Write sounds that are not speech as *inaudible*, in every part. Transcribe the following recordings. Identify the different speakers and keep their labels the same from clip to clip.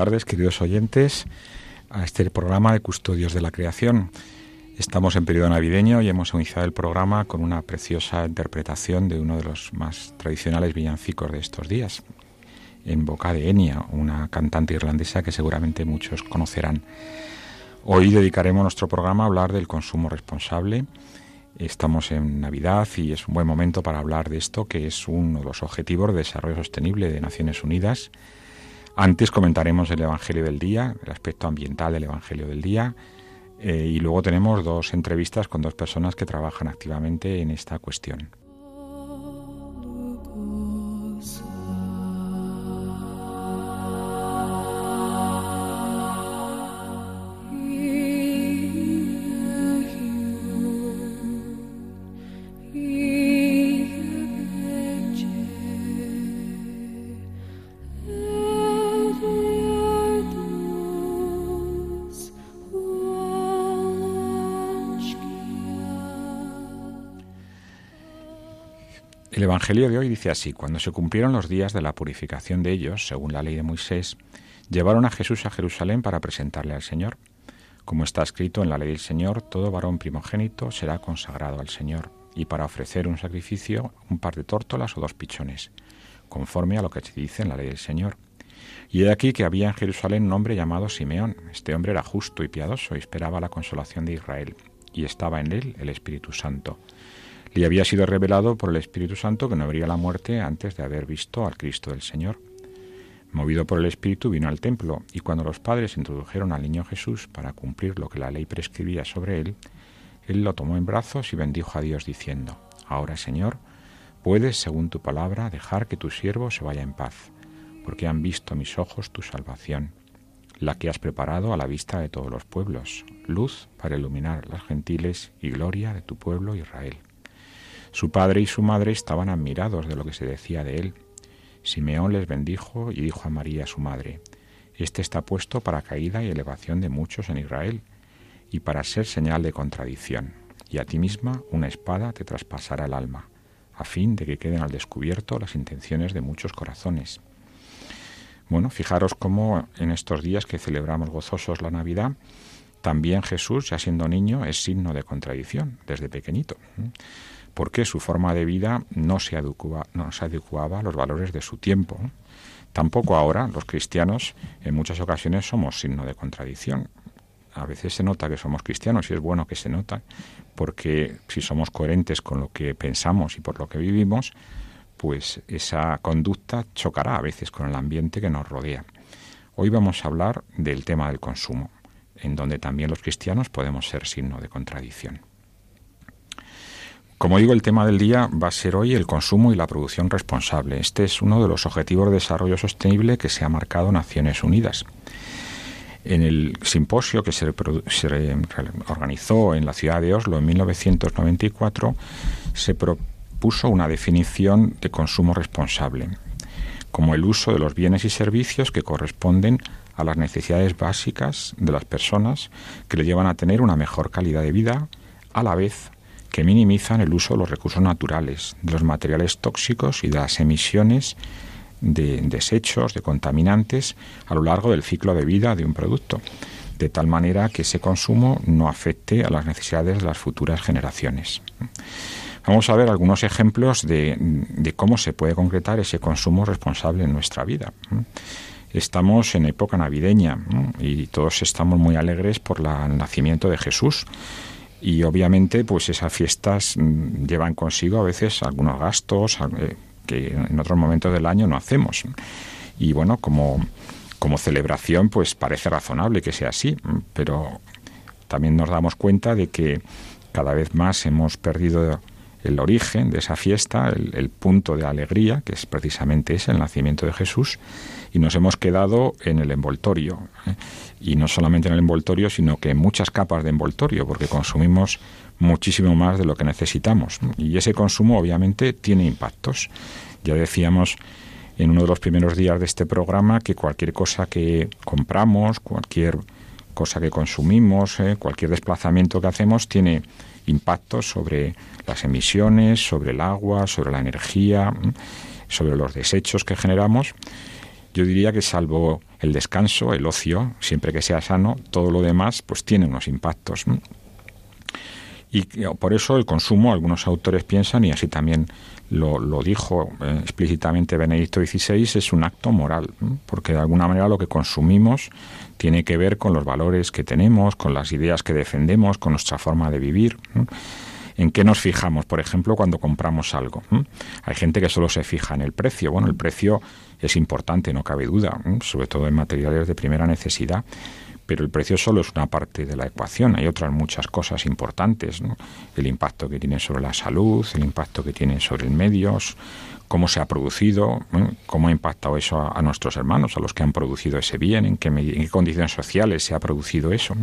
Speaker 1: Tardes, queridos oyentes, a este programa de Custodios de la Creación. Estamos en periodo navideño y hemos iniciado el programa con una preciosa interpretación de uno de los más tradicionales villancicos de estos días, en boca de Enya, una cantante irlandesa que seguramente muchos conocerán. Hoy dedicaremos nuestro programa a hablar del consumo responsable. Estamos en Navidad y es un buen momento para hablar de esto, que es uno de los objetivos de desarrollo sostenible de Naciones Unidas antes comentaremos el Evangelio del día, el aspecto ambiental del Evangelio del día, eh, y luego tenemos dos entrevistas con dos personas que trabajan activamente en esta cuestión. Evangelio de hoy dice así, cuando se cumplieron los días de la purificación de ellos, según la ley de Moisés, llevaron a Jesús a Jerusalén para presentarle al Señor. Como está escrito en la ley del Señor, todo varón primogénito será consagrado al Señor, y para ofrecer un sacrificio, un par de tórtolas o dos pichones, conforme a lo que se dice en la ley del Señor. Y he aquí que había en Jerusalén un hombre llamado Simeón. Este hombre era justo y piadoso y esperaba la consolación de Israel, y estaba en él el Espíritu Santo le había sido revelado por el Espíritu Santo que no habría la muerte antes de haber visto al Cristo del Señor. Movido por el Espíritu vino al templo y cuando los padres introdujeron al niño Jesús para cumplir lo que la ley prescribía sobre él, él lo tomó en brazos y bendijo a Dios diciendo, Ahora Señor, puedes, según tu palabra, dejar que tu siervo se vaya en paz, porque han visto mis ojos tu salvación, la que has preparado a la vista de todos los pueblos, luz para iluminar las gentiles y gloria de tu pueblo Israel. Su padre y su madre estaban admirados de lo que se decía de él. Simeón les bendijo y dijo a María su madre, Este está puesto para caída y elevación de muchos en Israel, y para ser señal de contradicción, y a ti misma una espada te traspasará el alma, a fin de que queden al descubierto las intenciones de muchos corazones. Bueno, fijaros cómo en estos días que celebramos gozosos la Navidad, también Jesús, ya siendo niño, es signo de contradicción desde pequeñito porque su forma de vida no se, adecuaba, no se adecuaba a los valores de su tiempo. Tampoco ahora los cristianos en muchas ocasiones somos signo de contradicción. A veces se nota que somos cristianos y es bueno que se nota, porque si somos coherentes con lo que pensamos y por lo que vivimos, pues esa conducta chocará a veces con el ambiente que nos rodea. Hoy vamos a hablar del tema del consumo, en donde también los cristianos podemos ser signo de contradicción. Como digo, el tema del día va a ser hoy el consumo y la producción responsable. Este es uno de los objetivos de desarrollo sostenible que se ha marcado Naciones Unidas. En el simposio que se, organizó en la ciudad de Oslo en 1994, se propuso una definición de consumo responsable, como el uso de los bienes y servicios que corresponden a las necesidades básicas de las personas que le llevan a tener una mejor calidad de vida, a la vez que minimizan el uso de los recursos naturales, de los materiales tóxicos y de las emisiones de desechos, de contaminantes a lo largo del ciclo de vida de un producto, de tal manera que ese consumo no afecte a las necesidades de las futuras generaciones. Vamos a ver algunos ejemplos de, de cómo se puede concretar ese consumo responsable en nuestra vida estamos en época navideña y todos estamos muy alegres por el nacimiento de Jesús. Y obviamente, pues esas fiestas mm, llevan consigo a veces algunos gastos eh, que en otros momentos del año no hacemos. Y bueno, como, como celebración, pues parece razonable que sea así, pero también nos damos cuenta de que cada vez más hemos perdido el origen de esa fiesta, el, punto de alegría, que es precisamente ese, el nacimiento de Jesús, y nos hemos quedado en el envoltorio. ¿eh? Y no solamente en el envoltorio, sino que en muchas capas de envoltorio, porque consumimos muchísimo más de lo que necesitamos. Y ese consumo obviamente tiene impactos. Ya decíamos en uno de los primeros días de este programa que cualquier cosa que compramos, cualquier cosa que consumimos, ¿eh? cualquier desplazamiento que hacemos tiene impactos sobre las emisiones, sobre el agua, sobre la energía, sobre los desechos que generamos. Yo diría que salvo el descanso, el ocio, siempre que sea sano, todo lo demás pues tiene unos impactos. Y por eso el consumo, algunos autores piensan, y así también lo, lo dijo eh, explícitamente Benedicto XVI, es un acto moral, porque de alguna manera lo que consumimos tiene que ver con los valores que tenemos, con las ideas que defendemos, con nuestra forma de vivir. ¿En qué nos fijamos, por ejemplo, cuando compramos algo? Hay gente que solo se fija en el precio. Bueno, el precio es importante, no cabe duda, sobre todo en materiales de primera necesidad pero el precio solo es una parte de la ecuación. Hay otras muchas cosas importantes, el impacto que tiene sobre la salud, el impacto que tiene sobre el medio, cómo se ha producido, cómo ha impactado eso a, nuestros hermanos, a los que han producido ese bien, en qué, en qué condiciones sociales se ha producido eso.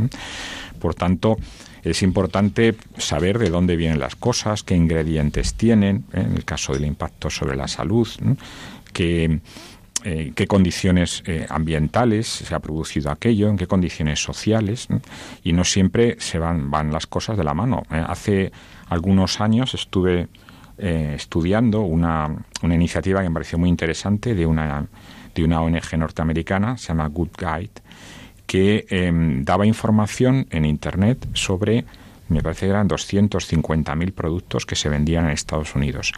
Speaker 1: Por tanto, es importante saber de dónde vienen las cosas, qué ingredientes tienen, ¿eh? en el caso del impacto sobre la salud, qué eh, qué condiciones eh, ambientales se ha producido aquello, en qué condiciones sociales, y no siempre se van, van las cosas de la mano. Eh, hace algunos años estuve estudiando una, una, iniciativa que me pareció muy interesante de una, de una ONG norteamericana, se llama Good Guide, que em, daba información en Internet sobre me parece que eran 250.000 productos que se vendían en Estados Unidos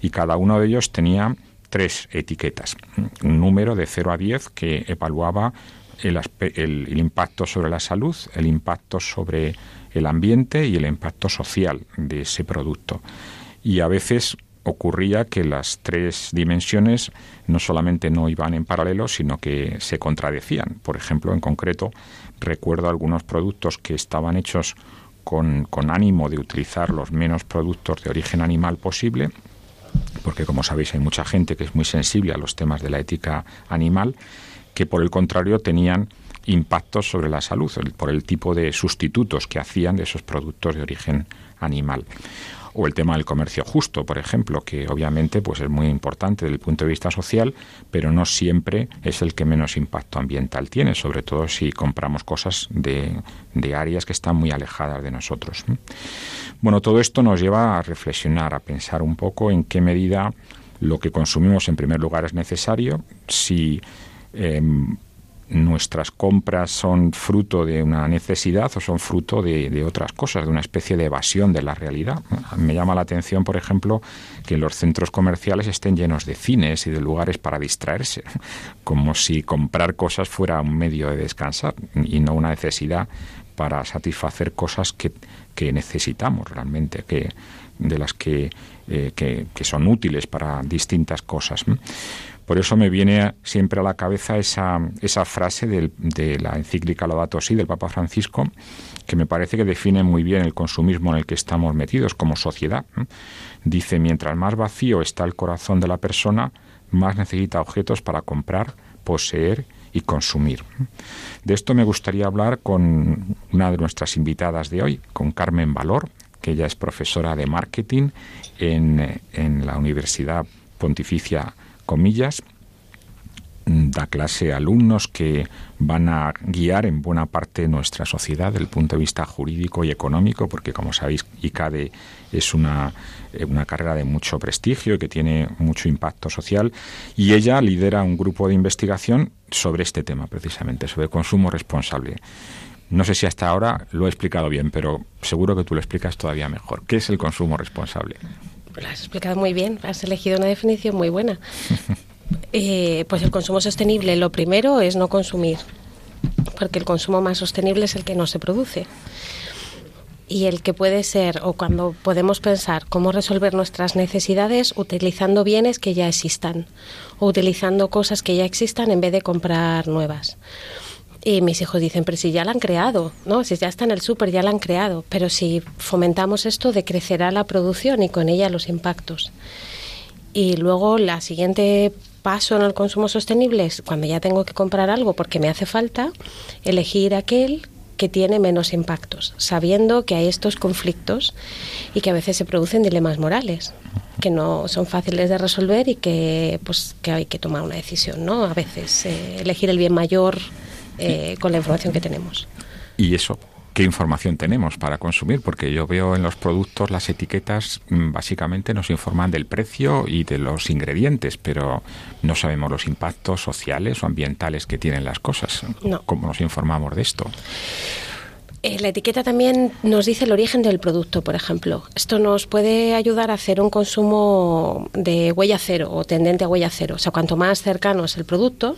Speaker 1: y cada uno de ellos tenía tres etiquetas. Un número de 0 a 10 que evaluaba el, el, impacto sobre la salud, el impacto sobre el ambiente y el impacto social de ese producto. Y a veces ocurría que las tres dimensiones no solamente no iban en paralelo, sino que se contradecían. Por ejemplo, en concreto, recuerdo algunos productos que estaban hechos con, con ánimo de utilizar los menos productos de origen animal posible porque como sabéis hay mucha gente que es muy sensible a los temas de la ética animal, que por el contrario tenían impactos sobre la salud por el tipo de sustitutos que hacían de esos productos de origen animal o el tema del comercio justo, por ejemplo, que obviamente pues es muy importante desde el punto de vista social, pero no siempre es el que menos impacto ambiental tiene, sobre todo si compramos cosas de, de áreas que están muy alejadas de nosotros. Bueno, todo esto nos lleva a reflexionar, a pensar un poco en qué medida lo que consumimos en primer lugar es necesario, si em, nuestras compras son fruto de una necesidad o son fruto de, otras cosas, de una especie de evasión de la realidad. Me llama la atención, por ejemplo, que los centros comerciales estén llenos de cines y de lugares para distraerse, *laughs* como si comprar cosas fuera un medio de descansar y no una necesidad para satisfacer cosas que, necesitamos realmente, que, de las que, eh, que, que son útiles para distintas cosas. Por eso me viene siempre a la cabeza esa, esa frase de la encíclica Laudato Si del Papa Francisco, que me parece que define muy bien el consumismo en el que estamos metidos como sociedad. Dice, mientras más vacío está el corazón de la persona, más necesita objetos para comprar, poseer y consumir. De esto me gustaría hablar con una de nuestras invitadas de hoy, con Carmen Valor, que ella es profesora de marketing en, en la Universidad Pontificia comillas, da clase a alumnos que van a guiar en buena parte nuestra sociedad desde el punto de vista jurídico y económico, porque como sabéis, ICADE es una, eh, una carrera de mucho prestigio y que tiene mucho impacto social, y ella lidera un grupo de investigación sobre este tema, precisamente, sobre consumo responsable. No sé si hasta ahora lo he explicado bien, pero seguro que tú lo explicas todavía mejor. ¿Qué es el consumo responsable?
Speaker 2: Lo has explicado muy bien, has elegido una definición muy buena. *laughs* Eh, pues el consumo sostenible, lo primero es no consumir, porque el consumo más sostenible es el que no se produce. Y el que puede ser, o cuando podemos pensar cómo resolver nuestras necesidades utilizando bienes que ya existan, o utilizando cosas que ya existan en vez de comprar nuevas. Y mis hijos dicen, pero si ya la han creado, ¿no? Si ya está en el súper, ya la han creado. Pero si fomentamos esto, decrecerá la producción y con ella los impactos. Y luego la siguiente paso en el consumo sostenible es cuando ya tengo que comprar algo porque me hace falta, elegir aquel que tiene menos impactos, sabiendo que hay estos conflictos y que a veces se producen dilemas morales que no son fáciles de resolver y que pues que hay que tomar una decisión, ¿no? A veces eh, elegir el bien mayor eh, con la información que tenemos.
Speaker 1: ¿Y eso? ¿Qué información tenemos para consumir? Porque yo veo en los productos las etiquetas mm, básicamente nos informan del precio y de los ingredientes, pero no sabemos los impactos sociales o ambientales que tienen las cosas. ¿Cómo nos informamos de esto?
Speaker 2: Eh, la etiqueta también nos dice el origen del producto, por ejemplo. Esto nos puede ayudar a hacer un consumo de huella cero o tendente a huella cero. O sea, cuanto más cercano es el producto,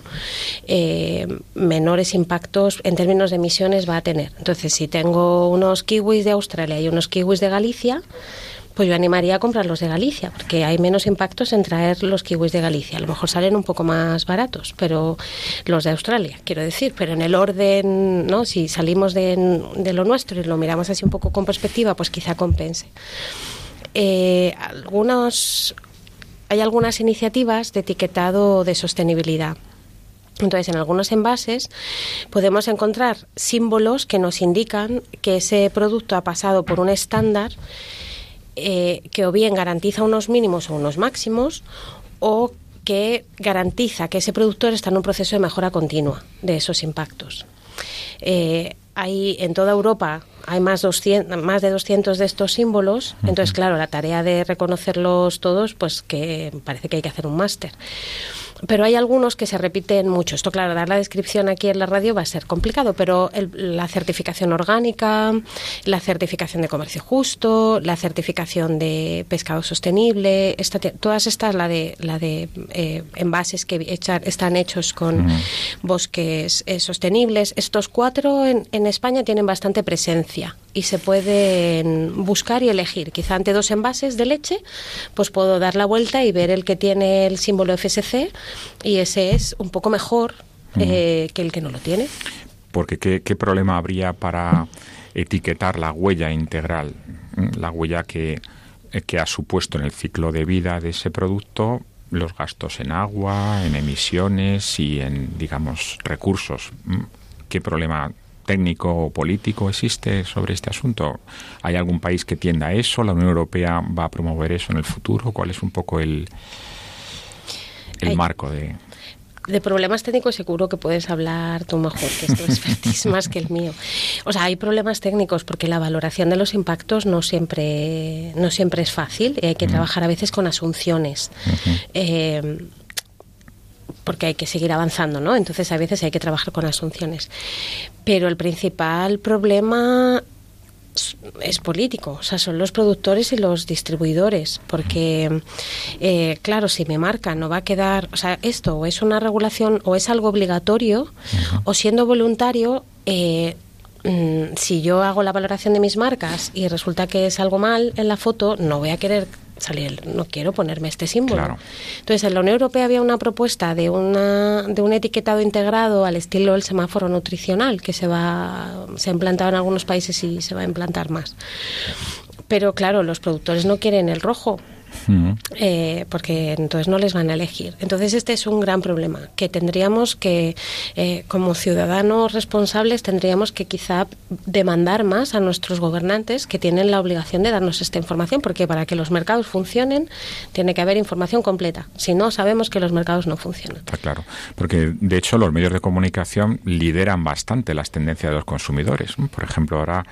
Speaker 2: eh, menores impactos en términos de emisiones va a tener. Entonces, si tengo unos kiwis de Australia y unos kiwis de Galicia, pues yo animaría a comprar los de Galicia, porque hay menos impactos en traer los kiwis de Galicia. A lo mejor salen un poco más baratos, pero los de Australia, quiero decir, pero en el orden, ¿no? Si salimos de, lo nuestro y lo miramos así un poco con perspectiva, pues quizá compense. Eh, algunos, hay algunas iniciativas de etiquetado de sostenibilidad. Entonces, en algunos envases podemos encontrar símbolos que nos indican que ese producto ha pasado por un estándar eh, que o bien garantiza unos mínimos o unos máximos o que garantiza que ese productor está en un proceso de mejora continua de esos impactos. Eh, hay en toda Europa hay más, 200, más de 200 de estos símbolos, entonces claro, la tarea de reconocerlos todos, pues que parece que hay que hacer un máster pero hay algunos que se repiten mucho. Esto, claro, dar la descripción aquí en la radio va a ser complicado, pero la certificación orgánica, la certificación de comercio justo, la certificación de pescado sostenible, todas estas, la de, la de eh, envases que están hechos con bosques eh, sostenibles, estos cuatro en, en España tienen bastante presencia y se pueden buscar y elegir. Quizá ante dos envases de leche, pues puedo dar la vuelta y ver el que tiene el símbolo FSC y ese es un poco mejor eh, que el que no lo tiene.
Speaker 1: Porque ¿qué, ¿qué, problema habría para etiquetar la huella integral, la huella que, que ha supuesto en el ciclo de vida de ese producto los gastos en agua, en emisiones y en, digamos, recursos. ¿Qué problema técnico o político existe sobre este asunto? ¿Hay algún país que tienda a eso? ¿La Unión Europea va a promover eso en el futuro? ¿Cuál es un poco el, el marco de...?
Speaker 2: de problemas técnicos seguro que puedes hablar tú mejor, que es *laughs* más que el mío. O sea, hay problemas técnicos porque la valoración de los impactos no siempre, no siempre es fácil y hay que trabajar a veces con asunciones porque hay que seguir avanzando, ¿no? Entonces a veces hay que trabajar con asunciones. Pero el principal problema es político, o sea, son los productores y los distribuidores, porque, eh, claro, si mi marca no va a quedar, o sea, esto o es una regulación o es algo obligatorio, o siendo voluntario, eh, mm, si yo hago la valoración de mis marcas y resulta que es algo mal en la foto, no voy a querer salir, no quiero ponerme este símbolo. Entonces, en la Unión Europea había una propuesta de, una, de un etiquetado integrado al estilo del semáforo nutricional que se, va, se ha implantado en algunos países y se va a implantar más. Pero claro, los productores no quieren el rojo, eh, porque entonces no les van a elegir. Entonces este es un gran problema que tendríamos que, eh, como ciudadanos responsables, tendríamos que quizá demandar más a nuestros gobernantes que tienen la obligación de darnos esta información, porque para que los mercados funcionen tiene que haber información completa. Si no, sabemos que los mercados no funcionan.
Speaker 1: Está claro, porque de hecho los medios de comunicación lideran bastante las tendencias de los consumidores. Por ejemplo, ahora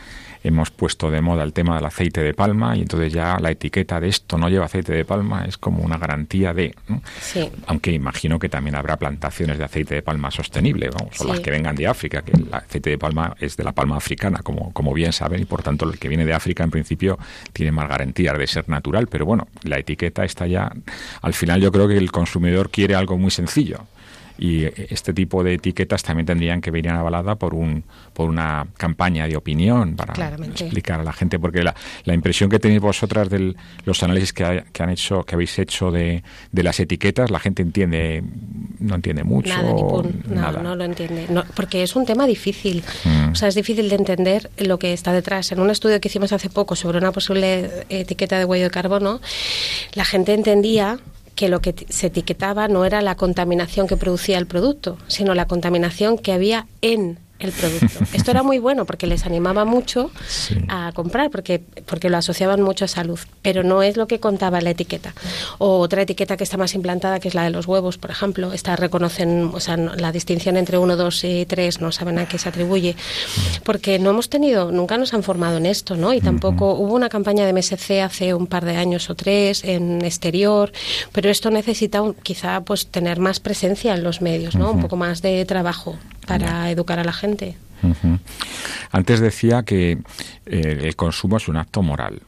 Speaker 1: hemos puesto de moda el tema del aceite de palma y entonces ya la etiqueta de esto no lleva aceite de palma es como una garantía de... Sí. Aunque imagino que también habrá plantaciones de aceite de palma sostenible, vamos, o las que vengan de África, que el aceite de palma es de la palma africana, como, como bien saben, y por tanto el que viene de África en principio tiene más garantías de ser natural, pero bueno, la etiqueta está ya... Al final yo creo que el consumidor quiere algo muy sencillo y este tipo de etiquetas también tendrían que venir avalada por un por una campaña de opinión para explicar a la gente porque la, la impresión que tenéis vosotras de los análisis que, que, han hecho que habéis hecho de, de, las etiquetas la gente entiende no entiende mucho
Speaker 2: nada, no, lo entiende. Porque es un tema difícil. Mm. o sea es difícil de entender lo que está detrás. En un estudio que hicimos hace poco sobre una posible etiqueta de huello de carbono la gente entendía que lo que se etiquetaba no era la contaminación que producía el producto, sino la contaminación que había en el producto. *laughs* Esto era muy bueno porque les animaba mucho a comprar, porque, porque lo asociaban mucho a salud, pero no es lo que contaba la etiqueta. O otra etiqueta que está más implantada, que es la de los huevos, por ejemplo, esta reconocen, o sea, la distinción entre 1, 2 y 3 no saben a qué se atribuye, porque no hemos tenido, nunca nos han formado en esto, ¿no? Y tampoco hubo una campaña de MSC hace un par de años o tres en exterior, pero esto necesita quizá pues tener más presencia en los medios, ¿no? Un poco más de trabajo para educar a la gente.
Speaker 1: Antes decía que eh, el consumo es un acto moral.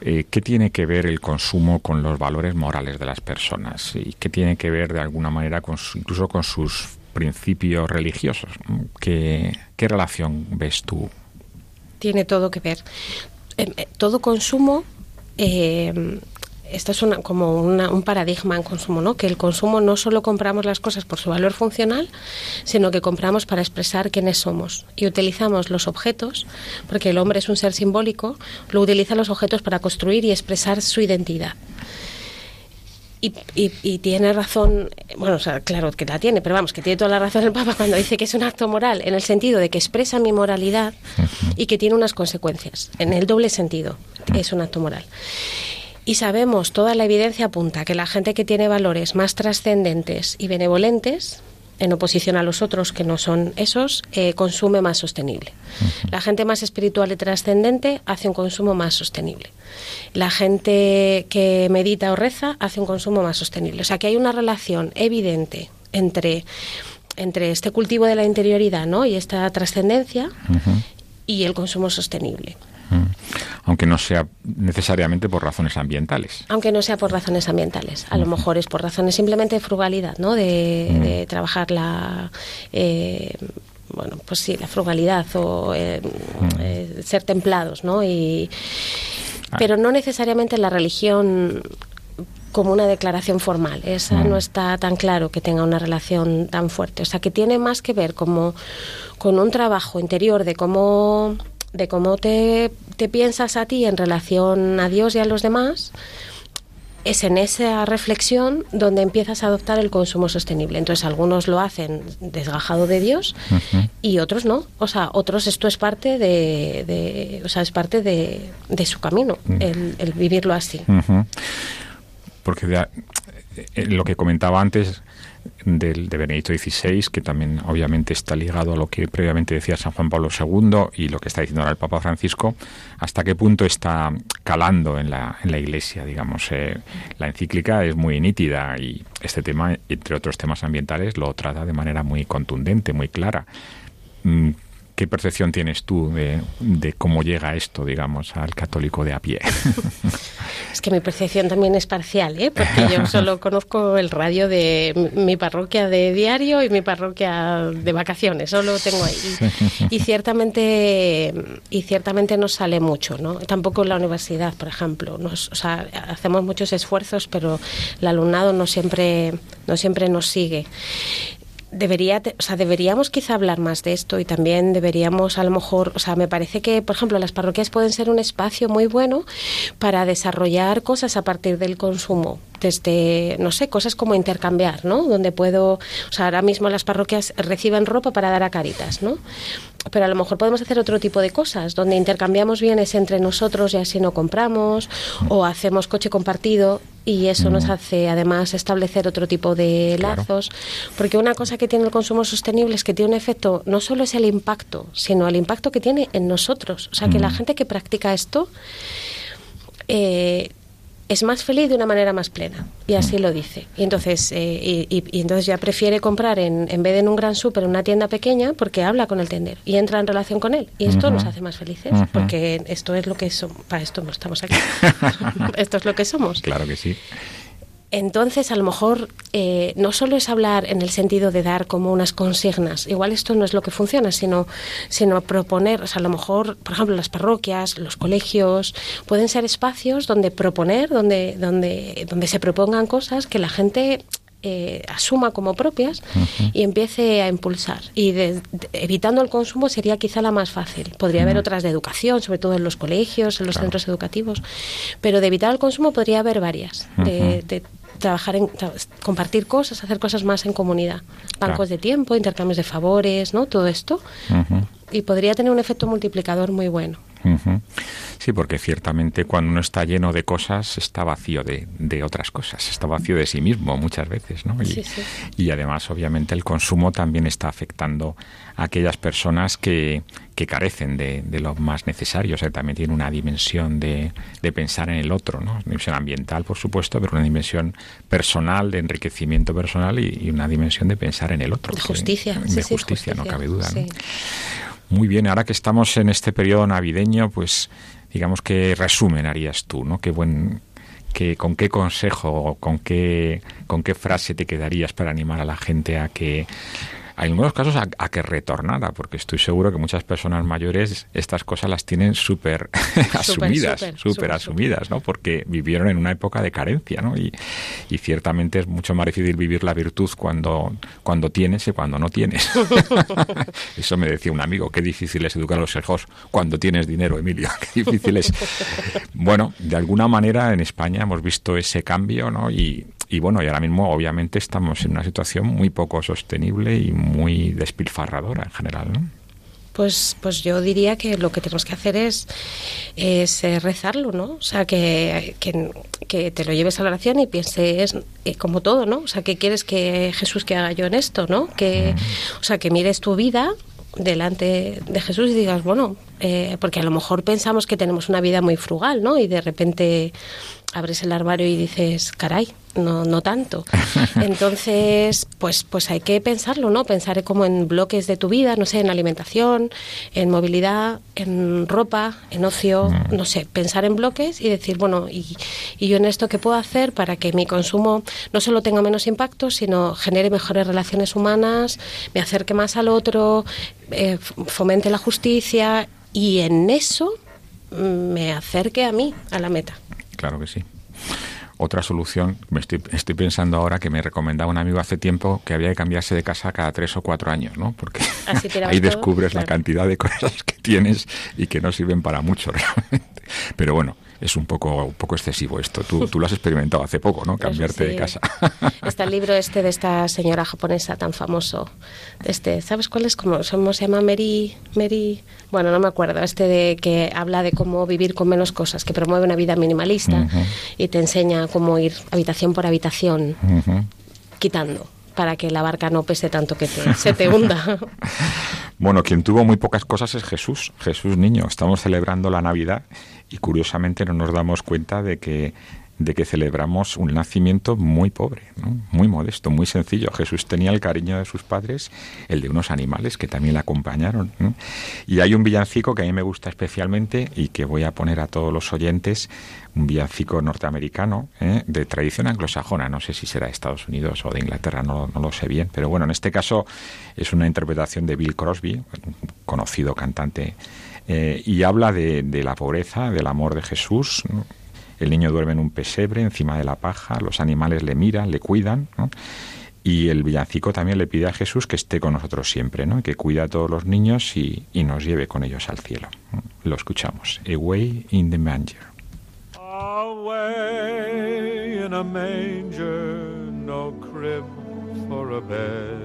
Speaker 1: Eh, ¿Qué tiene que ver el consumo con los valores morales de las personas? ¿Y qué tiene que ver de alguna manera con incluso con sus principios religiosos? ¿Qué, ¿Qué, relación ves tú?
Speaker 2: Tiene todo que ver. Eh, todo consumo esto es una, como un paradigma en consumo, ¿no? Que el consumo no solo compramos las cosas por su valor funcional, sino que compramos para expresar quiénes somos. Y utilizamos los objetos, porque el hombre es un ser simbólico, lo utiliza los objetos para construir y expresar su identidad. Y, y, tiene razón, bueno, o sea, claro que la tiene, pero vamos, que tiene toda la razón el Papa *laughs* cuando dice que es un acto moral, en el sentido de que expresa mi moralidad y que tiene unas consecuencias, en el doble sentido, es un acto moral. Y sabemos, toda la evidencia apunta que la gente que tiene valores más trascendentes y benevolentes, en oposición a los otros que no son esos, eh, consume más sostenible. La gente más espiritual y trascendente hace un consumo más sostenible. La gente que medita o reza hace un consumo más sostenible. O sea que hay una relación evidente entre, entre este cultivo de la interioridad ¿no? y esta trascendencia y el consumo sostenible.
Speaker 1: Aunque no sea necesariamente por razones ambientales.
Speaker 2: Aunque no sea por razones ambientales. A lo mejor es por razones simplemente de frugalidad, ¿no? De, trabajar la. Eh, bueno, pues sí, la frugalidad o eh, eh, ser templados, ¿no? Y, ah. pero no necesariamente la religión como una declaración formal. Esa no está tan claro que tenga una relación tan fuerte. O sea, que tiene más que ver como con un trabajo interior de cómo de cómo te, piensas a ti en relación a Dios y a los demás, es en esa reflexión donde empiezas a adoptar el consumo sostenible. Entonces, algunos lo hacen desgajado de Dios y otros no. O sea, otros esto es parte de, o sea, es parte de, su camino, mm. el, vivirlo así.
Speaker 1: Porque lo que comentaba antes, del, de Benedicto XVI, que también obviamente está ligado a lo que previamente decía San Juan Pablo II y lo que está diciendo ahora el Papa Francisco, hasta qué punto está calando en la, en la Iglesia, digamos. Eh, la encíclica es muy nítida y este tema, entre otros temas ambientales, lo trata de manera muy contundente, muy clara. Mm, ¿Qué percepción tienes tú de, cómo llega esto, digamos, al católico de a pie? *laughs*
Speaker 2: Es que mi percepción también es parcial, ¿eh? porque yo *laughs* solo conozco el radio de mi parroquia de diario y mi parroquia de vacaciones, solo tengo ahí. Y, ciertamente, y ciertamente no sale mucho, ¿no? Tampoco en la universidad, por ejemplo. Nos, o sea, hacemos muchos esfuerzos, pero el alumnado no siempre, no siempre nos sigue debería, o sea, deberíamos quizá hablar más de esto y también deberíamos a lo mejor, o sea, me parece que, por ejemplo, las parroquias pueden ser un espacio muy bueno para desarrollar cosas a partir del consumo, desde, no sé, cosas como intercambiar, ¿no? Donde puedo, o sea, ahora mismo las parroquias reciben ropa para dar a caritas, ¿no? Pero a lo mejor podemos hacer otro tipo de cosas, donde intercambiamos bienes entre nosotros y así no compramos, o hacemos coche compartido y eso nos mm. hace además establecer otro tipo de lazos, porque una cosa que tiene el consumo sostenible es que tiene un efecto, no solo es el impacto, sino el impacto que tiene en nosotros. O sea, que la mm. gente que practica esto eh, es más feliz de una manera más plena. Y así lo dice. Y entonces, eh, y, entonces ya prefiere comprar en, en vez de en un gran súper, en una tienda pequeña, porque habla con el tender y entra en relación con él. Y esto nos hace más felices, porque esto es lo que somos. Para esto no estamos aquí. *laughs* esto es lo que somos.
Speaker 1: Claro que sí.
Speaker 2: Entonces, a lo mejor eh, no solo es hablar en el sentido de dar como unas consignas, igual esto no es lo que funciona, sino, sino proponer, o sea, a lo mejor, por ejemplo, las parroquias, los colegios, pueden ser espacios donde proponer, donde, donde, donde se propongan cosas que la gente eh, asuma como propias y empiece a impulsar. Y evitando el consumo sería quizá la más fácil. Podría haber otras de educación, sobre todo en los colegios, en los centros educativos, pero de evitar el consumo podría haber varias. de, trabajar en compartir cosas, hacer cosas más en comunidad, bancos de tiempo, intercambios de favores, ¿no? Todo esto. Y podría tener un efecto multiplicador muy bueno.
Speaker 1: Sí, porque ciertamente cuando uno está lleno de cosas está vacío de, de otras cosas, está vacío de sí mismo muchas veces, ¿no? Y, y, además, obviamente, el consumo también está afectando a aquellas personas que, que carecen de, de, lo más necesario, o sea, también tiene una dimensión de, de pensar en el otro, ¿no? Una dimensión ambiental, por supuesto, pero una dimensión personal, de enriquecimiento personal y, una dimensión de pensar en el otro.
Speaker 2: De justicia.
Speaker 1: De, justicia, no cabe duda. ¿no? Muy bien, ahora que estamos en este periodo navideño, pues digamos que resumen harías tú, ¿no? Qué buen que, con qué consejo, con qué con qué frase te quedarías para animar a la gente a que en algunos casos a, que retornara, porque estoy seguro que muchas personas mayores estas cosas las tienen súper *laughs* asumidas, súper asumidas, ¿no? Porque vivieron en una época de carencia, ¿no? Y, y, ciertamente es mucho más difícil vivir la virtud cuando, cuando tienes y cuando no tienes. *laughs* Eso me decía un amigo, qué difícil es educar a los hijos cuando tienes dinero, Emilio, *laughs* qué difícil es. Bueno, de alguna manera en España hemos visto ese cambio, ¿no? Y, y bueno, y ahora mismo obviamente estamos en una situación muy poco sostenible y muy despilfarradora en general, ¿no?
Speaker 2: Pues, pues yo diría que lo que tenemos que hacer es, es eh, rezarlo, ¿no? O sea, que, que, te lo lleves a la oración y pienses eh, como todo, ¿no? O sea, ¿qué quieres que Jesús que haga yo en esto, ¿no? Que, o sea, que mires tu vida delante de Jesús y digas, bueno, eh, porque a lo mejor pensamos que tenemos una vida muy frugal, ¿no? Y de repente abres el armario y dices, caray, no, no tanto. *laughs* Entonces, pues, pues hay que pensarlo, ¿no? Pensar como en bloques de tu vida, no sé, en alimentación, en movilidad, en ropa, en ocio, mm. no sé, pensar en bloques y decir, bueno, y, y yo en esto qué puedo hacer para que mi consumo no solo tenga menos impacto, sino genere mejores relaciones humanas, me acerque más al otro, eh, fomente la justicia y en eso mm, me acerque a mí, a la meta.
Speaker 1: Claro que sí. Otra solución, me estoy, estoy pensando ahora que me recomendaba un amigo hace tiempo que había que cambiarse de casa cada tres o cuatro años, ¿no? Porque *laughs* ahí descubres la cantidad de cosas que tienes y que no sirven para mucho *laughs* realmente. Pero bueno, es un poco, un poco excesivo esto. Tú, tú lo has experimentado hace poco, ¿no? Cambiarte de casa. *laughs*
Speaker 2: Está el libro este de esta señora japonesa tan famoso. Este, ¿Sabes cuál es? ¿Cómo, se llama? Mary, Mary... Bueno, no me acuerdo. Este de que habla de cómo vivir con menos cosas, que promueve una vida minimalista y te enseña cómo ir habitación por habitación quitando para que la barca no pese tanto que se te hunda. *laughs*
Speaker 1: bueno, quien tuvo muy pocas cosas es Jesús, Jesús niño. Estamos celebrando la Navidad y curiosamente no nos damos cuenta de que de que celebramos un nacimiento muy pobre, muy modesto, muy sencillo. Jesús tenía el cariño de sus padres, el de unos animales que también le acompañaron. Y hay un villancico que a mí me gusta especialmente y que voy a poner a todos los oyentes, un villancico norteamericano ¿eh? de tradición anglosajona, no sé si será de Estados Unidos o de Inglaterra, no, lo sé bien, pero bueno, en este caso es una interpretación de Bill Crosby, un conocido cantante, eh, y habla de, de, la pobreza, del amor de Jesús. El niño duerme en un pesebre encima de la paja, los animales le miran, le cuidan, Y el villancico también le pide a Jesús que esté con nosotros siempre, ¿no? que cuida a todos los niños y, y nos lleve con ellos al cielo. Lo escuchamos. Away in the manger.
Speaker 3: Away in a manger, no crib for a bed.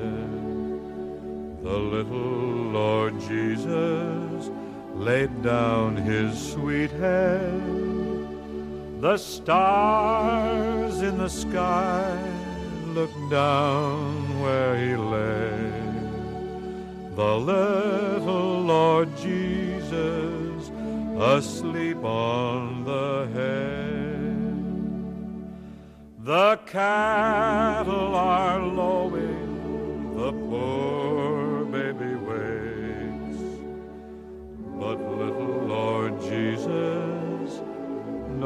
Speaker 3: The little Lord Jesus laid down his sweet head. The stars in the sky looked down where he lay. The little Lord Jesus asleep on the hay. The cattle are lowing, the poor baby wakes. But little Lord Jesus,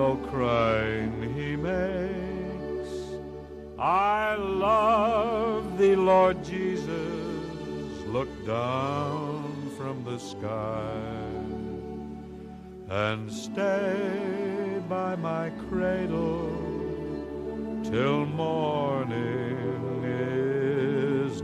Speaker 3: no crime he makes. I love thee, Lord Jesus, look down from the sky and stay by my cradle till morning is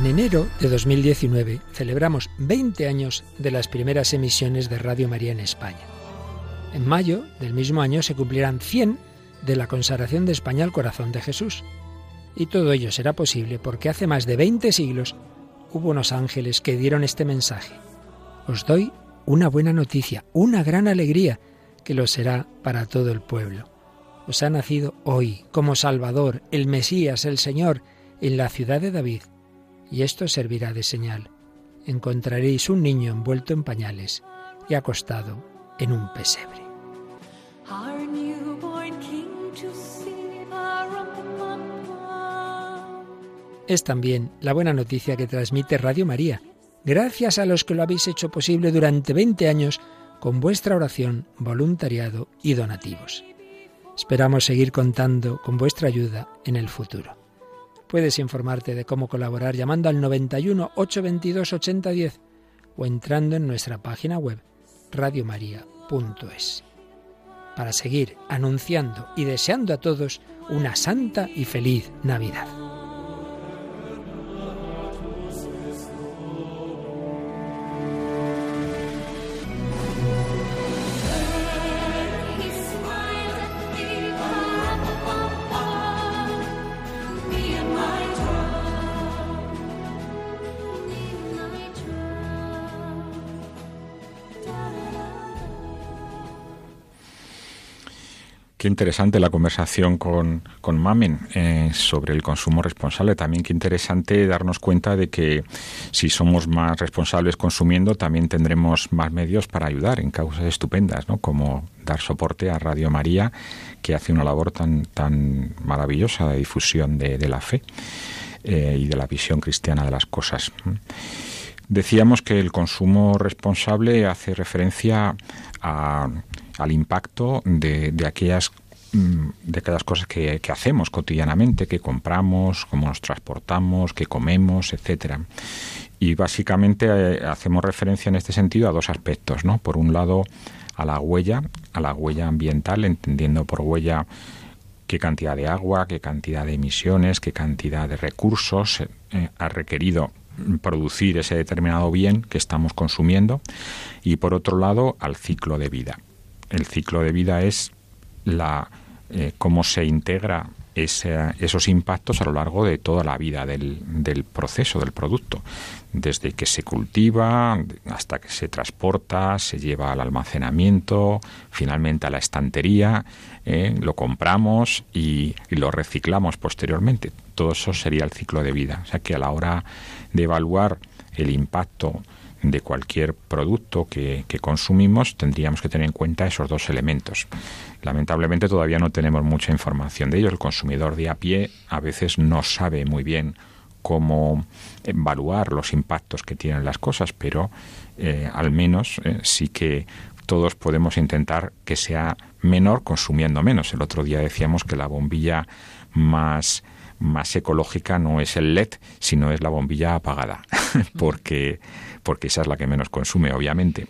Speaker 4: En enero de 2019 celebramos 20 años de las primeras emisiones de Radio María en España. En mayo del mismo año se cumplirán 100 de la consagración de España al corazón de Jesús. Y todo ello será posible porque hace más de 20 siglos hubo unos ángeles que dieron este mensaje. Os doy una buena noticia, una gran alegría, que lo será para todo el pueblo. Os ha nacido hoy como Salvador, el Mesías, el Señor, en la ciudad de David, y esto servirá de señal. Encontraréis un niño envuelto en pañales y acostado en un pesebre. Es también la buena noticia que transmite Radio María, gracias a los que lo habéis hecho posible durante 20 años con vuestra oración, voluntariado y donativos. Esperamos seguir contando con vuestra ayuda en el futuro. Puedes informarte de cómo colaborar llamando al 91 822 8010 o entrando en nuestra página web radiomaria.es. Para seguir anunciando y deseando a todos una santa y feliz Navidad.
Speaker 1: Qué interesante la conversación con, con Mamen eh, sobre el consumo responsable. También qué interesante darnos cuenta de que si somos más responsables consumiendo, también tendremos más medios para ayudar en causas estupendas, ¿no? como dar soporte a Radio María, que hace una labor tan, tan maravillosa de difusión de, la fe eh, y de la visión cristiana de las cosas. Decíamos que el consumo responsable hace referencia a al impacto de, aquellas mm, de aquellas cosas que, hacemos cotidianamente, que compramos, cómo nos transportamos, que comemos, etcétera. Y básicamente eh, hacemos referencia en este sentido a dos aspectos, ¿no? Por un lado, a la huella, a la huella ambiental, entendiendo por huella qué cantidad de agua, qué cantidad de emisiones, qué cantidad de recursos eh, ha requerido producir ese determinado bien que estamos consumiendo y por otro lado al ciclo de vida el ciclo de vida es la eh, cómo se integra esos impactos a lo largo de toda la vida del, del, proceso, del producto, desde que se cultiva hasta que se transporta, se lleva al almacenamiento, finalmente a la estantería, eh, lo compramos y, y, lo reciclamos posteriormente. Todo eso sería el ciclo de vida. O sea que a la hora de evaluar el impacto de cualquier producto que, consumimos, tendríamos que tener en cuenta esos dos elementos. Lamentablemente todavía no tenemos mucha información de ello. El consumidor de a pie a veces no sabe muy bien cómo evaluar los impactos que tienen las cosas, pero eh, al menos eh, sí que todos podemos intentar que sea menor consumiendo menos. El otro día decíamos que la bombilla más más ecológica no es el LED, sino es la bombilla apagada, *laughs* porque porque esa es la que menos consume, obviamente.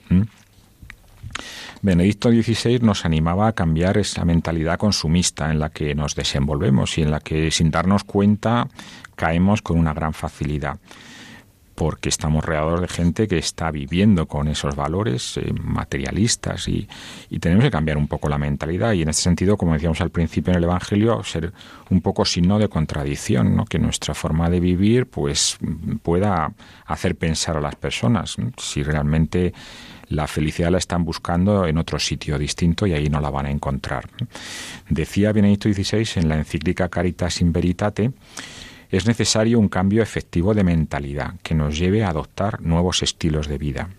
Speaker 1: Benedicto XVI nos animaba a cambiar esa mentalidad consumista en la que nos desenvolvemos y en la que sin darnos cuenta caemos con una gran facilidad porque estamos rodeados de gente que está viviendo con esos valores eh, materialistas y, tenemos que cambiar un poco la mentalidad y en este sentido, como decíamos al principio en el Evangelio, ser un poco signo de contradicción, ¿no? que nuestra forma de vivir pues pueda hacer pensar a las personas si realmente la felicidad la están buscando en otro sitio distinto y ahí no la van a encontrar. Decía Benedicto XVI en la encíclica Caritas in Veritate es necesario un cambio efectivo de mentalidad que nos lleve a adoptar nuevos estilos de vida,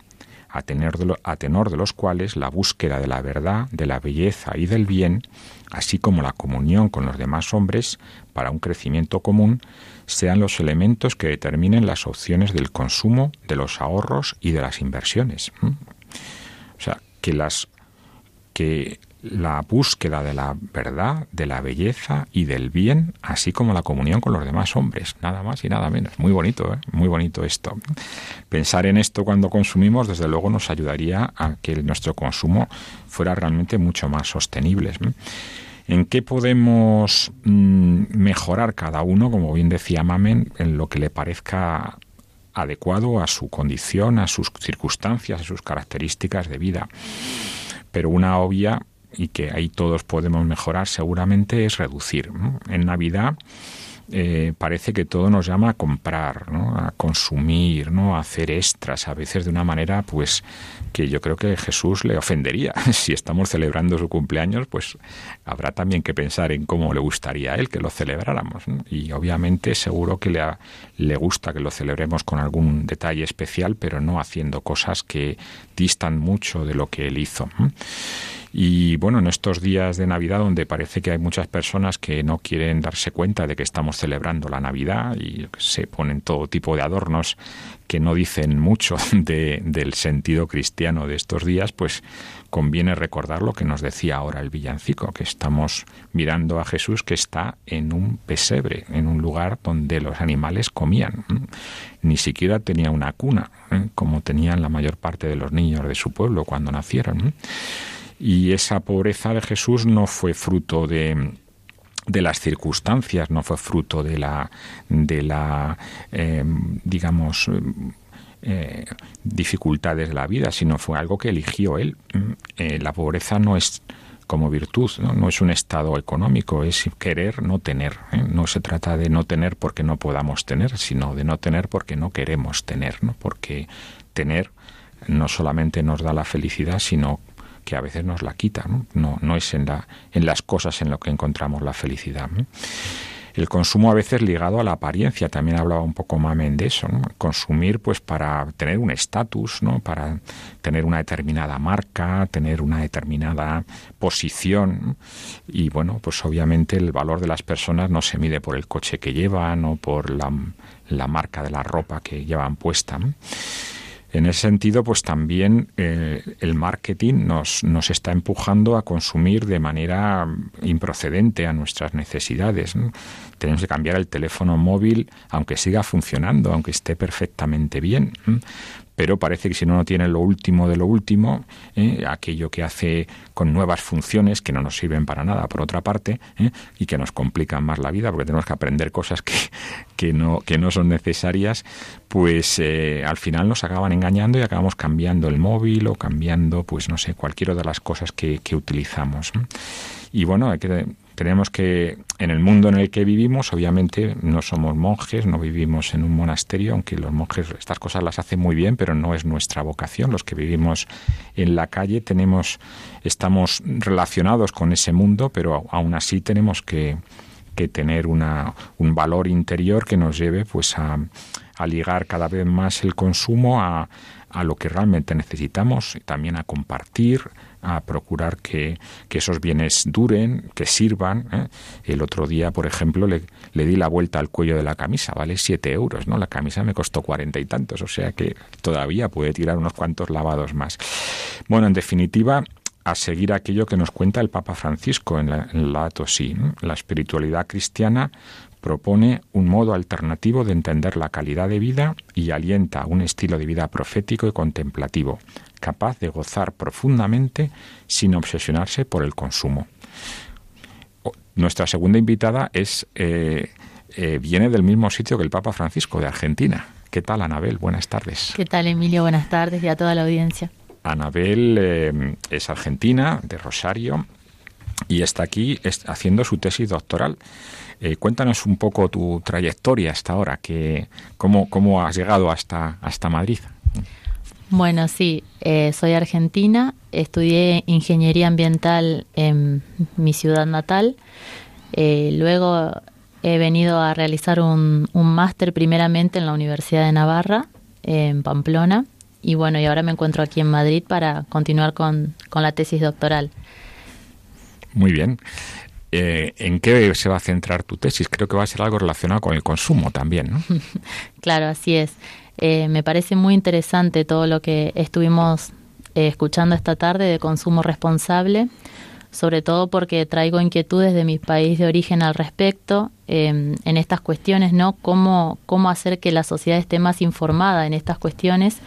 Speaker 1: a, tenor de los cuales la búsqueda de la verdad, de la belleza y del bien, así como la comunión con los demás hombres para un crecimiento común, sean los elementos que determinen las opciones del consumo, de los ahorros y de las inversiones. ¿Mm? O sea, que las que la búsqueda de la verdad, de la belleza y del bien, así como la comunión con los demás hombres, nada más y nada menos. Muy bonito, ¿eh? muy bonito esto. Pensar en esto cuando consumimos, desde luego, nos ayudaría a que nuestro consumo fuera realmente mucho más sostenible. ¿En qué podemos mm, mejorar cada uno, como bien decía Mamen, en lo que le parezca adecuado a su condición, a sus circunstancias, a sus características de vida? Pero una obvia y que ahí todos podemos mejorar seguramente es reducir. En Navidad eh, parece que todo nos llama a comprar, a consumir, ¿no? a hacer extras, a veces de una manera pues que yo creo que Jesús le ofendería. *laughs* si estamos celebrando su cumpleaños, pues habrá también que pensar en cómo le gustaría a él que lo celebráramos. Y obviamente seguro que le, le gusta que lo celebremos con algún detalle especial, pero no haciendo cosas que distan mucho de lo que él hizo. Y bueno, en estos días de Navidad donde parece que hay muchas personas que no quieren darse cuenta de que estamos celebrando la Navidad y se ponen todo tipo de adornos que no dicen mucho *laughs* de, del sentido cristiano de estos días, pues conviene recordar lo que nos decía ahora el villancico, que estamos mirando a Jesús que está en un pesebre, en un lugar donde los animales comían. Ni siquiera tenía una cuna, como tenían la mayor parte de los niños de su pueblo cuando nacieron. Y esa pobreza de Jesús no fue fruto de, de las circunstancias, no fue fruto de la, de la em, digamos, eh, dificultades de la vida, sino fue algo que eligió él. Eh, la pobreza no es como virtud, ¿no? es un estado económico, es querer no tener. ¿eh? No se trata de no tener porque no podamos tener, sino de no tener porque no queremos tener, ¿no? porque tener no solamente nos da la felicidad, sino que a veces nos la quita. No, no, es en, la, en las cosas en lo que encontramos la felicidad. El consumo a veces ligado a la apariencia, también hablaba un poco Mamen de eso, consumir pues para tener un estatus, ¿no? para tener una determinada marca, tener una determinada posición y bueno, pues obviamente el valor de las personas no se mide por el coche que llevan o por la, la marca de la ropa que llevan puesta. En ese sentido, pues también eh, el marketing nos, nos está empujando a consumir de manera improcedente a nuestras necesidades. Tenemos que cambiar el teléfono móvil, aunque siga funcionando, aunque esté perfectamente bien, pero parece que si no, no tiene lo último de lo último, ¿eh? aquello que hace con nuevas funciones que no nos sirven para nada, por otra parte, ¿eh? y que nos complican más la vida porque tenemos que aprender cosas que, que, no, que no son necesarias, pues eh, al final nos acaban engañando y acabamos cambiando el móvil o cambiando, pues no sé, cualquiera de las cosas que, que utilizamos. Y bueno, hay que tenemos que, en el mundo en el que vivimos, obviamente no somos monjes, no vivimos en un monasterio, aunque los monjes estas cosas las hacen muy bien, pero no es nuestra vocación. Los que vivimos en la calle tenemos, estamos relacionados con ese mundo, pero aún así tenemos que, que tener una, un valor interior que nos lleve pues a, a ligar cada vez más el consumo a, a lo que realmente necesitamos, y también a compartir, a procurar que, esos bienes duren, que sirvan. ¿eh? El otro día, por ejemplo, le, le, di la vuelta al cuello de la camisa, vale siete euros, ¿no? La camisa me costó cuarenta y tantos, o sea que todavía puede tirar unos cuantos lavados más. Bueno, en definitiva, a seguir aquello que nos cuenta el Papa Francisco en la, en La espiritualidad cristiana propone un modo alternativo de entender la calidad de vida y alienta un estilo de vida profético y contemplativo, capaz de gozar profundamente sin obsesionarse por el consumo. Nuestra segunda invitada es eh, eh, viene del mismo sitio que el Papa Francisco, de Argentina. ¿Qué tal, Anabel? Buenas tardes.
Speaker 5: ¿Qué tal, Emilio? Buenas tardes y a toda la audiencia.
Speaker 1: Anabel eh, es argentina, de Rosario, y está aquí haciendo su tesis doctoral. Eh, cuéntanos un poco tu trayectoria hasta ahora, que, cómo, cómo has llegado hasta, hasta Madrid.
Speaker 5: Bueno, sí, eh, soy argentina, estudié ingeniería ambiental en mi ciudad natal, luego he venido a realizar un, un máster primeramente en la Universidad de Navarra, en Pamplona, y bueno, y ahora me encuentro aquí en Madrid para continuar con, la tesis doctoral.
Speaker 1: Muy bien. Eh, ¿En qué se va a centrar tu tesis? Creo que va a ser algo relacionado con el consumo también, ¿no? *laughs*
Speaker 5: claro, así es. Eh, me parece muy interesante todo lo que estuvimos eh, escuchando esta tarde de consumo responsable, sobre todo porque traigo inquietudes de mi país de origen al respecto en estas cuestiones, ¿no? Cómo, cómo hacer que la sociedad esté más informada en estas cuestiones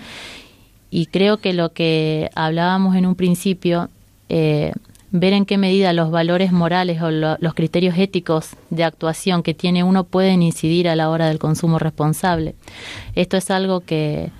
Speaker 5: y creo que lo que hablábamos en un principio, eh, ver en qué medida los valores morales o los criterios éticos de actuación que tiene uno pueden incidir a la hora del consumo responsable. Esto es algo que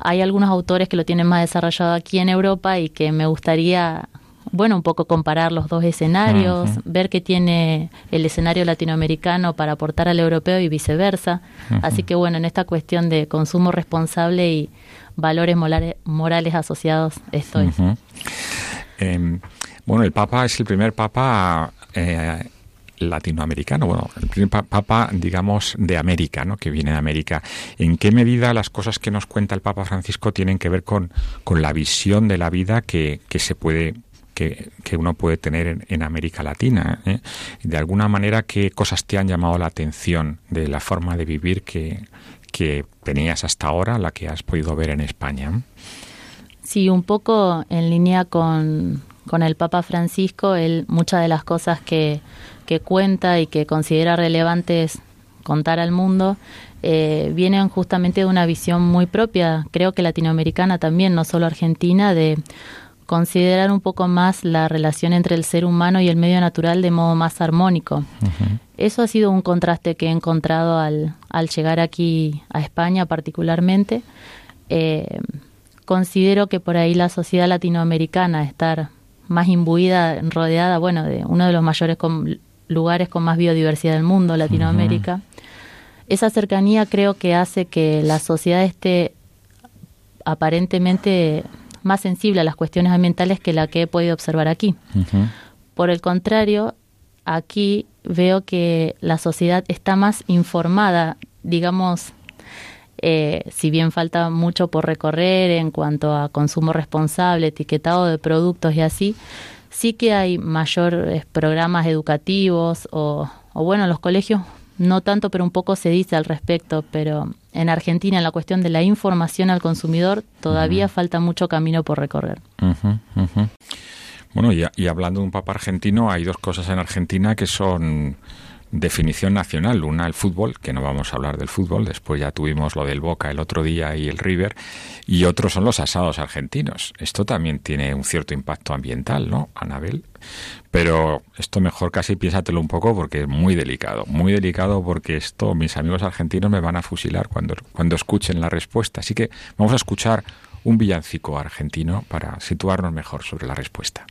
Speaker 5: hay algunos autores que lo tienen más desarrollado aquí en Europa y que me gustaría bueno, un poco comparar los dos escenarios, ver qué tiene el escenario latinoamericano para aportar al europeo y viceversa. Así que bueno, en esta cuestión de consumo responsable y valores morales, asociados estoy.
Speaker 1: Em, bueno, el Papa es el primer Papa eh, latinoamericano, bueno, el primer Papa, digamos, de América, ¿no? que viene de América. ¿En qué medida las cosas que nos cuenta el Papa Francisco tienen que ver con, con la visión de la vida que, que se puede que, uno puede tener en, América Latina. ¿eh? De alguna manera, ¿qué cosas te han llamado la atención de la forma de vivir que, que tenías hasta ahora, la que has podido ver en España.
Speaker 5: Sí, un poco en línea con, el Papa Francisco, él muchas de las cosas que, que cuenta y que considera relevantes contar al mundo eh, vienen justamente de una visión muy propia, creo que latinoamericana también, no solo argentina, de considerar un poco más la relación entre el ser humano y el medio natural de modo más armónico. Eso ha sido un contraste que he encontrado al, al llegar aquí a España particularmente. Eh, considero que por ahí la sociedad latinoamericana, estar más imbuida, rodeada, bueno, de uno de los mayores lugares con más biodiversidad del mundo, Latinoamérica, esa cercanía creo que hace que la sociedad esté aparentemente más sensible a las cuestiones ambientales que la que he podido observar aquí. Por el contrario, aquí veo que la sociedad está más informada, digamos, eh, si bien falta mucho por recorrer en cuanto a consumo responsable, etiquetado de productos y así, sí que hay mayores programas educativos o, o bueno, los colegios no tanto, pero un poco se dice al respecto, pero en Argentina en la cuestión de la información al consumidor todavía falta mucho camino por recorrer.
Speaker 1: Bueno, y, y, hablando de un papa argentino, hay dos cosas en Argentina que son definición nacional. Una, el fútbol, que no vamos a hablar del fútbol, después ya tuvimos lo del Boca el otro día y el River, y otro son los asados argentinos. Esto también tiene un cierto impacto ambiental, ¿no, Anabel? Pero esto mejor casi piénsatelo un poco porque es muy delicado, muy delicado porque esto mis amigos argentinos me van a fusilar cuando, cuando escuchen la respuesta. Así que vamos a escuchar un villancico argentino para situarnos mejor sobre la respuesta.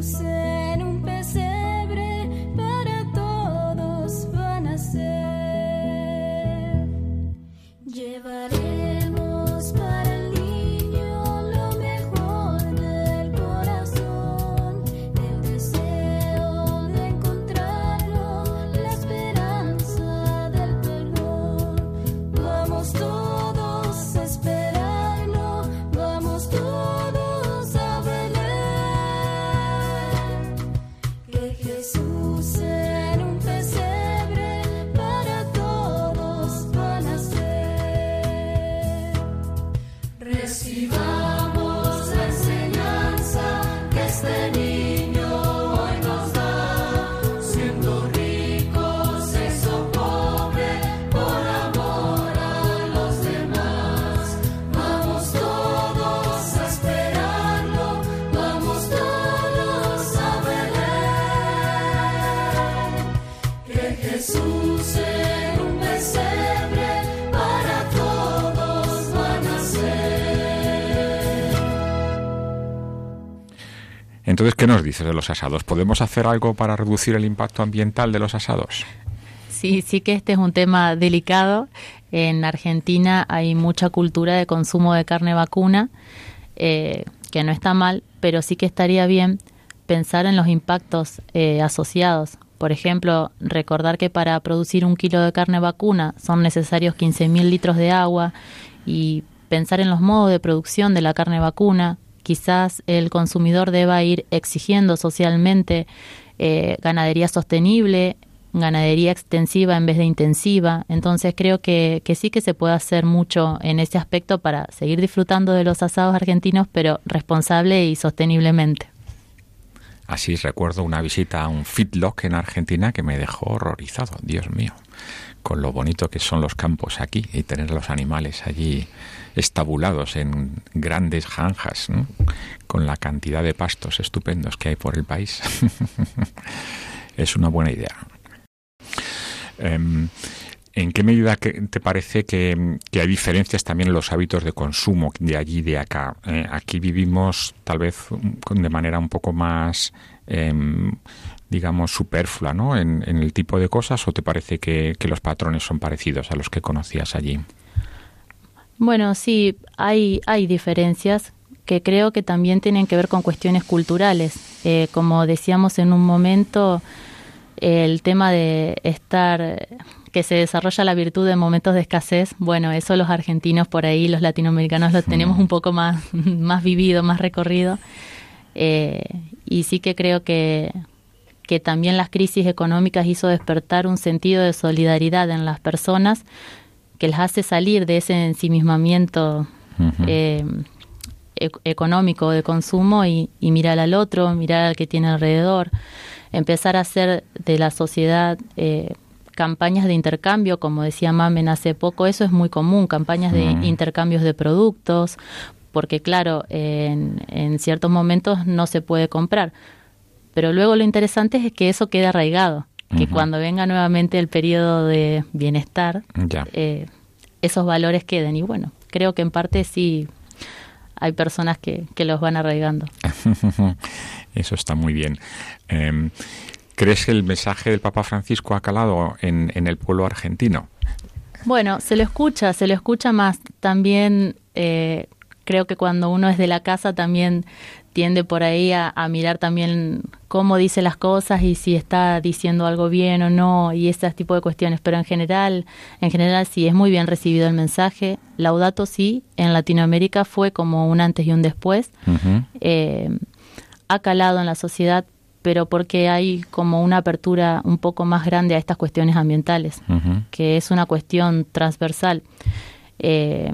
Speaker 6: closer
Speaker 1: Entonces, ¿qué nos dices de los asados? ¿Podemos hacer algo para reducir el impacto ambiental de los asados?
Speaker 5: Sí, sí que este es un tema delicado. En Argentina hay mucha cultura de consumo de carne vacuna, eh, que no está mal, pero sí que estaría bien pensar en los impactos eh, asociados. Por ejemplo, recordar que para producir un kilo de carne vacuna son necesarios 15.000 litros de agua y pensar en los modos de producción de la carne vacuna. Quizás el consumidor deba ir exigiendo socialmente eh, ganadería sostenible, ganadería extensiva en vez de intensiva. Entonces creo que, que, sí que se puede hacer mucho en ese aspecto para seguir disfrutando de los asados argentinos, pero responsable y sosteniblemente.
Speaker 1: Así recuerdo una visita a un fitlock en Argentina que me dejó horrorizado, Dios mío, con lo bonito que son los campos aquí y tener los animales allí estabulados en grandes janjas, ¿no? con la cantidad de pastos estupendos que hay por el país. *laughs* es una buena idea. Um, ¿En qué medida te parece que, hay diferencias también en los hábitos de consumo de allí y de acá? Eh, aquí vivimos tal vez de manera un poco más, eh, digamos, superflua ¿no? En, en, el tipo de cosas o te parece que, que, los patrones son parecidos a los que conocías allí?
Speaker 5: Bueno, sí, hay, hay diferencias que creo que también tienen que ver con cuestiones culturales. Eh, como decíamos en un momento, el tema de estar que se desarrolla la virtud en momentos de escasez, bueno, eso los argentinos por ahí, los latinoamericanos lo tenemos un poco más, *laughs* más vivido, más recorrido. Eh, y sí que creo que, que también las crisis económicas hizo despertar un sentido de solidaridad en las personas que les hace salir de ese ensimismamiento uh -huh. eh, e económico de consumo y, y mirar al otro, mirar al que tiene alrededor, empezar a hacer de la sociedad eh, campañas de intercambio, como decía Mamen hace poco, eso es muy común, campañas de intercambios de productos, porque claro, en, en, ciertos momentos no se puede comprar. Pero luego lo interesante es que eso quede arraigado, que uh -huh. cuando venga nuevamente el periodo de bienestar, eh, esos valores queden. Y bueno, creo que en parte sí hay personas que, que los van arraigando. *laughs*
Speaker 1: eso está muy bien. Eh, ¿Crees que el mensaje del Papa Francisco ha calado en, en, el pueblo argentino?
Speaker 5: Bueno, se lo escucha, se lo escucha más. También eh, creo que cuando uno es de la casa también tiende por ahí a, a, mirar también cómo dice las cosas y si está diciendo algo bien o no y ese tipo de cuestiones. Pero en general, en general sí es muy bien recibido el mensaje. Laudato sí, en Latinoamérica fue como un antes y un después. Uh -huh. eh, ha calado en la sociedad pero porque hay como una apertura un poco más grande a estas cuestiones ambientales, uh -huh. que es una cuestión transversal eh,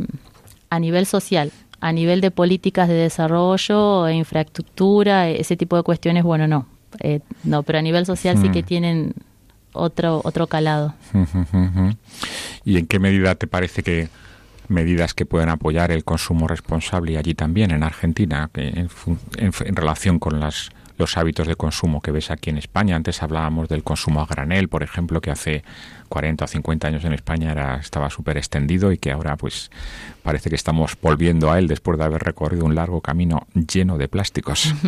Speaker 5: a nivel social, a nivel de políticas de desarrollo, e infraestructura, ese tipo de cuestiones, bueno, no, eh, no, pero a nivel social sí que tienen otro otro calado. *laughs*
Speaker 1: ¿Y en qué medida te parece que medidas que pueden apoyar el consumo responsable allí también en Argentina en, en, en relación con las los hábitos de consumo que ves aquí en España. Antes hablábamos del consumo a granel, por ejemplo, que hace 40 o 50 años en España era, estaba súper extendido y que ahora pues parece que estamos volviendo a él después de haber recorrido un largo camino lleno de plásticos. *laughs*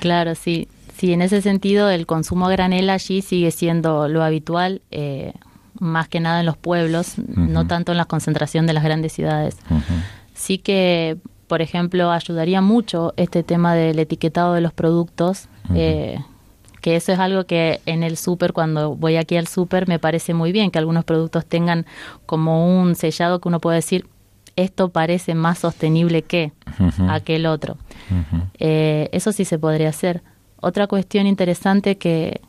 Speaker 5: Claro, sí. Sí, en ese sentido el consumo a granel allí sigue siendo lo habitual, eh, más que nada en los pueblos, uh -huh. no tanto en la concentración de las grandes ciudades. Uh -huh. Sí que por ejemplo, ayudaría mucho este tema del etiquetado de los productos, uh -huh. eh, que eso es algo que en el súper, cuando voy aquí al súper, me parece muy bien que algunos productos tengan como un sellado que uno puede decir, esto parece más sostenible que uh -huh. aquel otro. Uh -huh. eh, eso sí se podría hacer. Otra cuestión interesante que,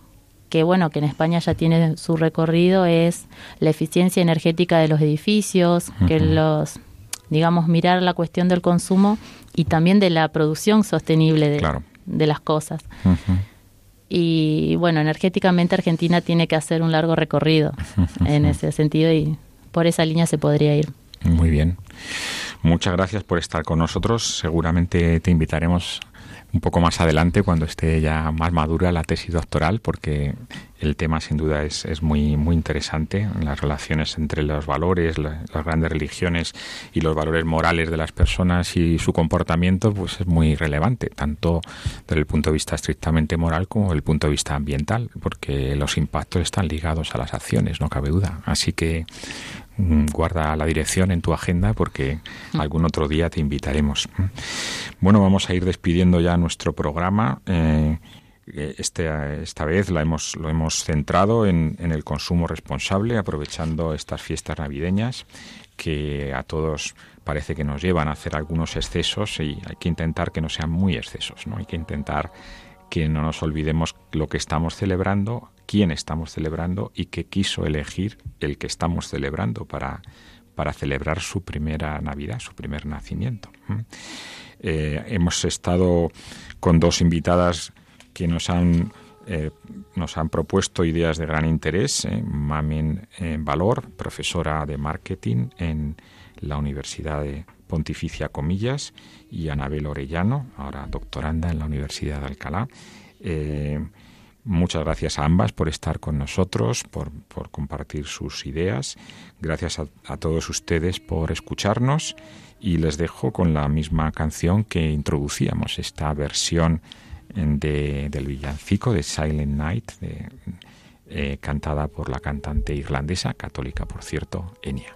Speaker 5: que bueno, que en España ya tiene su recorrido es la eficiencia energética de los edificios, uh -huh. que los digamos, mirar la cuestión del consumo y también de la producción sostenible de, claro. de las cosas. Uh -huh. Y bueno, energéticamente Argentina tiene que hacer un largo recorrido uh -huh. en ese sentido y por esa línea se podría ir.
Speaker 1: Muy bien. Muchas gracias por estar con nosotros. Seguramente te invitaremos un poco más adelante cuando esté ya más madura la tesis doctoral porque el tema sin duda es, es muy, muy interesante, las relaciones entre los valores, las grandes religiones y los valores morales de las personas y su comportamiento pues es muy relevante, tanto desde el punto de vista estrictamente moral como desde el punto de vista ambiental, porque los impactos están ligados a las acciones, no cabe duda. Así que guarda la dirección en tu agenda porque mm. algún otro día te invitaremos. Bueno, vamos a ir despidiendo ya nuestro programa. Eh, este, esta vez la hemos, lo hemos centrado en, el consumo responsable, aprovechando estas fiestas navideñas que a todos parece que nos llevan a hacer algunos excesos y hay que intentar que no sean muy excesos, ¿no? Hay que intentar que no nos olvidemos lo que estamos celebrando, quién estamos celebrando y qué quiso elegir el que estamos celebrando para, para celebrar su primera Navidad, su primer nacimiento. Eh, hemos estado con dos invitadas que nos han, eh, nos han propuesto ideas de gran interés. Eh, Mamen Valor, profesora de marketing en la Universidad de Pontificia Comillas, y Anabel Orellano, ahora doctoranda en la Universidad de Alcalá. Muchas gracias a ambas por estar con nosotros, por, compartir sus ideas. Gracias a, a, todos ustedes por escucharnos y les dejo con la misma canción que introducíamos, esta versión de, del villancico de Silent Night, eh, cantada por la cantante irlandesa, católica por cierto, Enya.